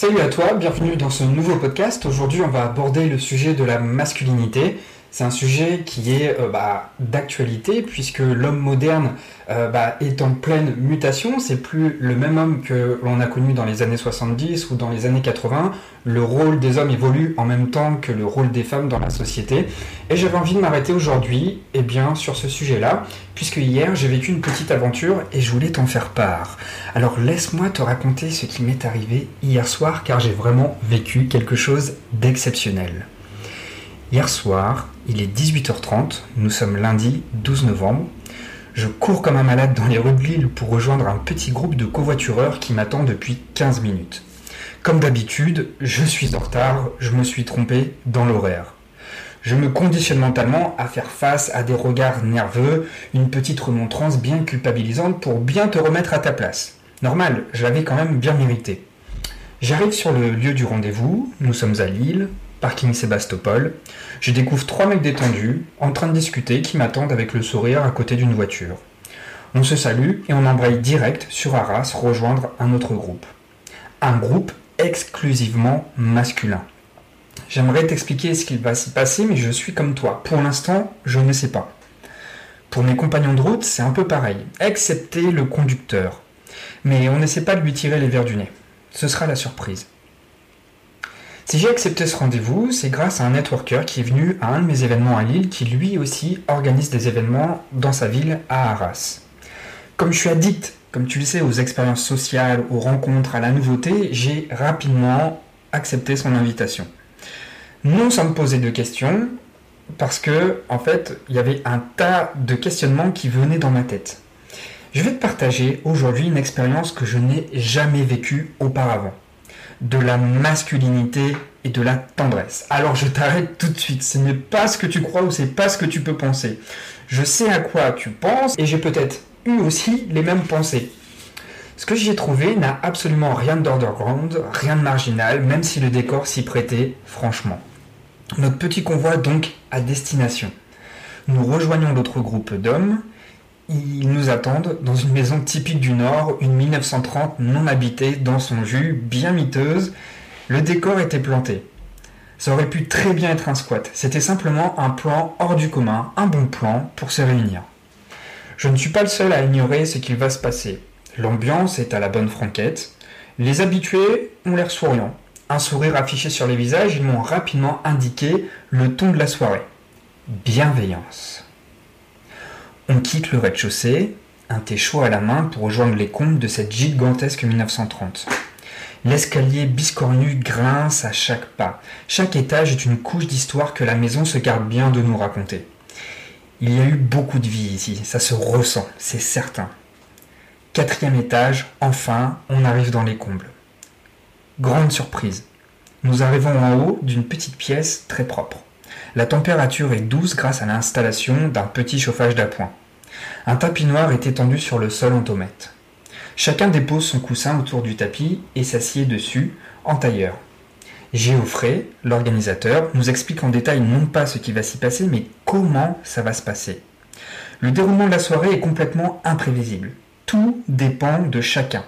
Salut à toi, bienvenue dans ce nouveau podcast. Aujourd'hui, on va aborder le sujet de la masculinité. C'est un sujet qui est euh, bah, d'actualité puisque l'homme moderne euh, bah, est en pleine mutation. C'est plus le même homme que l'on a connu dans les années 70 ou dans les années 80. Le rôle des hommes évolue en même temps que le rôle des femmes dans la société. Et j'avais envie de m'arrêter aujourd'hui, eh bien, sur ce sujet-là, puisque hier j'ai vécu une petite aventure et je voulais t'en faire part. Alors laisse-moi te raconter ce qui m'est arrivé hier soir, car j'ai vraiment vécu quelque chose d'exceptionnel. Hier soir, il est 18h30, nous sommes lundi 12 novembre. Je cours comme un malade dans les rues de Lille pour rejoindre un petit groupe de covoitureurs qui m'attend depuis 15 minutes. Comme d'habitude, je suis en retard, je me suis trompé dans l'horaire. Je me conditionne mentalement à faire face à des regards nerveux, une petite remontrance bien culpabilisante pour bien te remettre à ta place. Normal, je l'avais quand même bien mérité. J'arrive sur le lieu du rendez-vous, nous sommes à Lille, parking Sébastopol. Je découvre trois mecs détendus, en train de discuter, qui m'attendent avec le sourire à côté d'une voiture. On se salue et on embraye direct sur Arras rejoindre un autre groupe. Un groupe exclusivement masculin. J'aimerais t'expliquer ce qu'il va s'y passer, mais je suis comme toi. Pour l'instant, je ne sais pas. Pour mes compagnons de route, c'est un peu pareil, excepté le conducteur. Mais on n'essaie pas de lui tirer les verres du nez. Ce sera la surprise. Si j'ai accepté ce rendez-vous, c'est grâce à un networker qui est venu à un de mes événements à Lille, qui lui aussi organise des événements dans sa ville à Arras. Comme je suis addict, comme tu le sais, aux expériences sociales, aux rencontres, à la nouveauté, j'ai rapidement accepté son invitation. Non sans me poser de questions, parce que, en fait, il y avait un tas de questionnements qui venaient dans ma tête. Je vais te partager aujourd'hui une expérience que je n'ai jamais vécue auparavant de la masculinité et de la tendresse. Alors je t'arrête tout de suite, ce n'est pas ce que tu crois ou c'est pas ce que tu peux penser. Je sais à quoi tu penses et j'ai peut-être eu aussi les mêmes pensées. Ce que j'y ai trouvé n'a absolument rien d'underground, rien de marginal, même si le décor s'y prêtait franchement. Notre petit convoi donc à destination. Nous rejoignons l'autre groupe d'hommes ils nous attendent dans une maison typique du Nord, une 1930 non habitée, dans son jus, bien miteuse. Le décor était planté. Ça aurait pu très bien être un squat. C'était simplement un plan hors du commun, un bon plan pour se réunir. Je ne suis pas le seul à ignorer ce qu'il va se passer. L'ambiance est à la bonne franquette. Les habitués ont l'air souriants. Un sourire affiché sur les visages, ils m'ont rapidement indiqué le ton de la soirée. Bienveillance. On quitte le rez-de-chaussée, un thé chaud à la main pour rejoindre les combles de cette gigantesque 1930. L'escalier biscornu grince à chaque pas. Chaque étage est une couche d'histoire que la maison se garde bien de nous raconter. Il y a eu beaucoup de vie ici, ça se ressent, c'est certain. Quatrième étage, enfin, on arrive dans les combles. Grande surprise. Nous arrivons en haut d'une petite pièce très propre. La température est douce grâce à l'installation d'un petit chauffage d'appoint. Un tapis noir est étendu sur le sol en tomate. Chacun dépose son coussin autour du tapis et s'assied dessus en tailleur. Géoffrey, l'organisateur, nous explique en détail non pas ce qui va s'y passer, mais comment ça va se passer. Le déroulement de la soirée est complètement imprévisible. Tout dépend de chacun.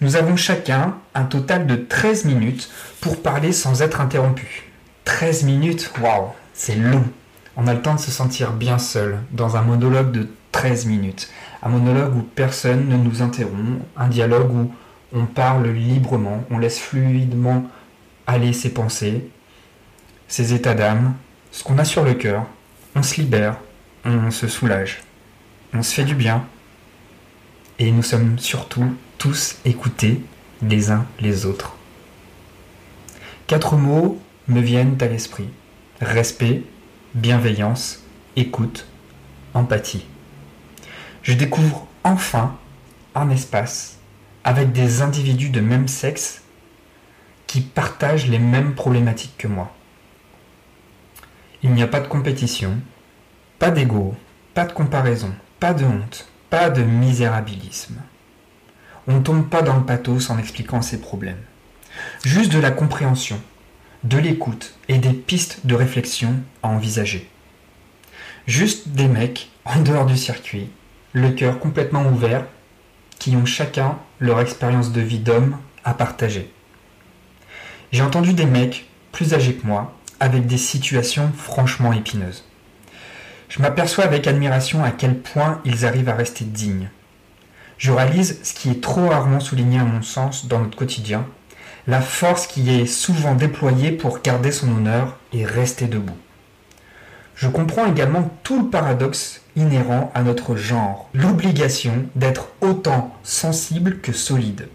Nous avons chacun un total de 13 minutes pour parler sans être interrompu. 13 minutes, waouh, c'est long. On a le temps de se sentir bien seul dans un monologue de 13 minutes. Un monologue où personne ne nous interrompt, un dialogue où on parle librement, on laisse fluidement aller ses pensées, ses états d'âme, ce qu'on a sur le cœur. On se libère, on se soulage, on se fait du bien. Et nous sommes surtout tous écoutés les uns les autres. Quatre mots me viennent à l'esprit. Respect, bienveillance, écoute, empathie. Je découvre enfin un espace avec des individus de même sexe qui partagent les mêmes problématiques que moi. Il n'y a pas de compétition, pas d'ego, pas de comparaison, pas de honte, pas de misérabilisme. On ne tombe pas dans le pathos en expliquant ses problèmes. Juste de la compréhension, de l'écoute et des pistes de réflexion à envisager. Juste des mecs en dehors du circuit, le cœur complètement ouvert, qui ont chacun leur expérience de vie d'homme à partager. J'ai entendu des mecs plus âgés que moi, avec des situations franchement épineuses. Je m'aperçois avec admiration à quel point ils arrivent à rester dignes. Je réalise ce qui est trop rarement souligné à mon sens dans notre quotidien, la force qui est souvent déployée pour garder son honneur et rester debout. Je comprends également tout le paradoxe inhérent à notre genre, l'obligation d'être autant sensible que solide.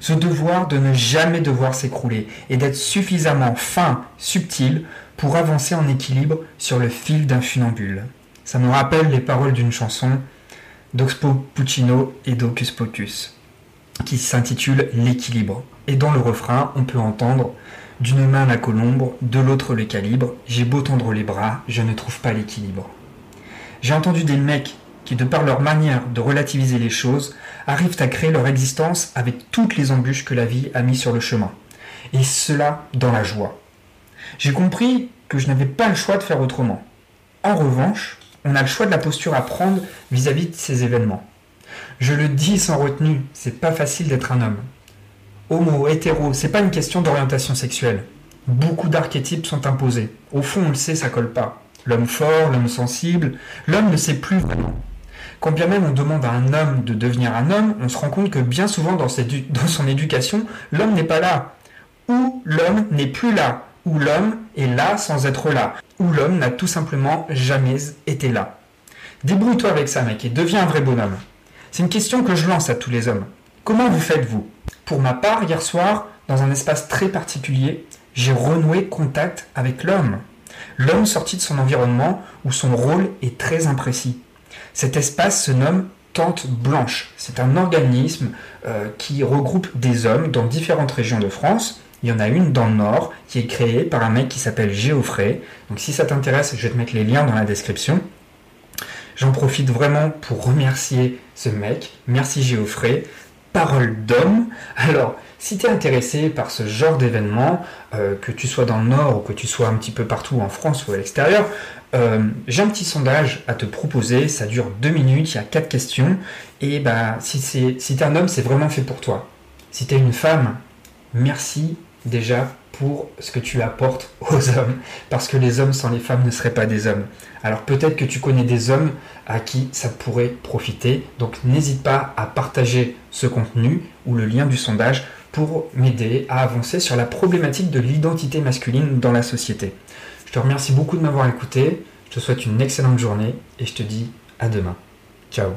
Ce devoir de ne jamais devoir s'écrouler et d'être suffisamment fin, subtil pour avancer en équilibre sur le fil d'un funambule. Ça me rappelle les paroles d'une chanson d'Oxpo Puccino et d'Ocus Pocus, qui s'intitule L'équilibre, et dans le refrain, on peut entendre d'une main la colombe, de l'autre le calibre, j'ai beau tendre les bras, je ne trouve pas l'équilibre. J'ai entendu des mecs qui, de par leur manière de relativiser les choses, arrivent à créer leur existence avec toutes les embûches que la vie a mis sur le chemin. Et cela dans la joie. J'ai compris que je n'avais pas le choix de faire autrement. En revanche, on a le choix de la posture à prendre vis-à-vis de ces événements. Je le dis sans retenue, c'est pas facile d'être un homme. Homo, hétéro, c'est pas une question d'orientation sexuelle. Beaucoup d'archétypes sont imposés. Au fond, on le sait, ça colle pas. L'homme fort, l'homme sensible, l'homme ne sait plus vraiment. Quand bien même on demande à un homme de devenir un homme, on se rend compte que bien souvent dans, dans son éducation, l'homme n'est pas là. Ou l'homme n'est plus là. Ou l'homme est là sans être là. Ou l'homme n'a tout simplement jamais été là. Débrouille-toi avec ça, mec, et deviens un vrai bonhomme. C'est une question que je lance à tous les hommes. Comment vous faites-vous? Pour ma part, hier soir, dans un espace très particulier, j'ai renoué contact avec l'homme. L'homme sorti de son environnement où son rôle est très imprécis. Cet espace se nomme Tente Blanche. C'est un organisme euh, qui regroupe des hommes dans différentes régions de France. Il y en a une dans le nord qui est créée par un mec qui s'appelle Géoffrey. Donc si ça t'intéresse, je vais te mettre les liens dans la description. J'en profite vraiment pour remercier ce mec. Merci Géoffrey. Parole d'homme. Alors, si tu es intéressé par ce genre d'événement, euh, que tu sois dans le nord ou que tu sois un petit peu partout en France ou à l'extérieur, euh, j'ai un petit sondage à te proposer. Ça dure deux minutes, il y a quatre questions. Et bah, si, si tu es un homme, c'est vraiment fait pour toi. Si tu es une femme, merci déjà pour ce que tu apportes aux hommes, parce que les hommes sans les femmes ne seraient pas des hommes. Alors peut-être que tu connais des hommes à qui ça pourrait profiter, donc n'hésite pas à partager ce contenu ou le lien du sondage pour m'aider à avancer sur la problématique de l'identité masculine dans la société. Je te remercie beaucoup de m'avoir écouté, je te souhaite une excellente journée et je te dis à demain. Ciao